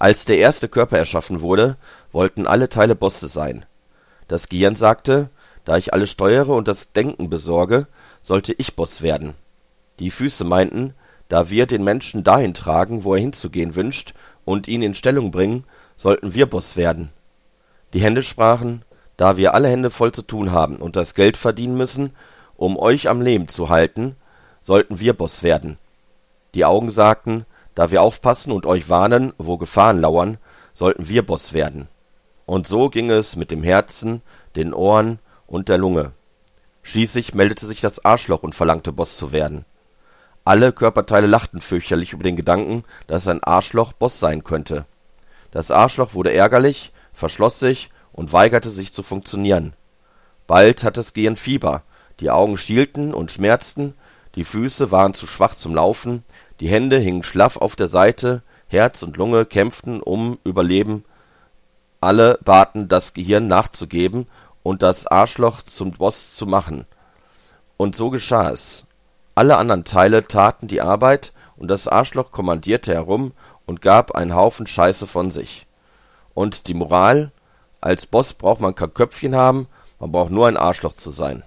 Als der erste Körper erschaffen wurde, wollten alle Teile Bosse sein. Das Gehirn sagte, da ich alles steuere und das Denken besorge, sollte ich Boss werden. Die Füße meinten, da wir den Menschen dahin tragen, wo er hinzugehen wünscht, und ihn in Stellung bringen, sollten wir Boss werden. Die Hände sprachen, da wir alle Hände voll zu tun haben und das Geld verdienen müssen, um euch am Leben zu halten, sollten wir Boss werden. Die Augen sagten, da wir aufpassen und euch warnen, wo Gefahren lauern, sollten wir Boss werden. Und so ging es mit dem Herzen, den Ohren und der Lunge. Schließlich meldete sich das Arschloch und verlangte Boss zu werden. Alle Körperteile lachten fürchterlich über den Gedanken, dass ein Arschloch Boss sein könnte. Das Arschloch wurde ärgerlich, verschloss sich und weigerte sich zu funktionieren. Bald hatte es Gehirn Fieber, die Augen schielten und schmerzten, die Füße waren zu schwach zum Laufen, die Hände hingen schlaff auf der Seite, Herz und Lunge kämpften um Überleben, alle baten das Gehirn nachzugeben und das Arschloch zum Boss zu machen. Und so geschah es. Alle anderen Teile taten die Arbeit, und das Arschloch kommandierte herum und gab einen Haufen Scheiße von sich. Und die Moral: Als Boss braucht man kein Köpfchen haben, man braucht nur ein Arschloch zu sein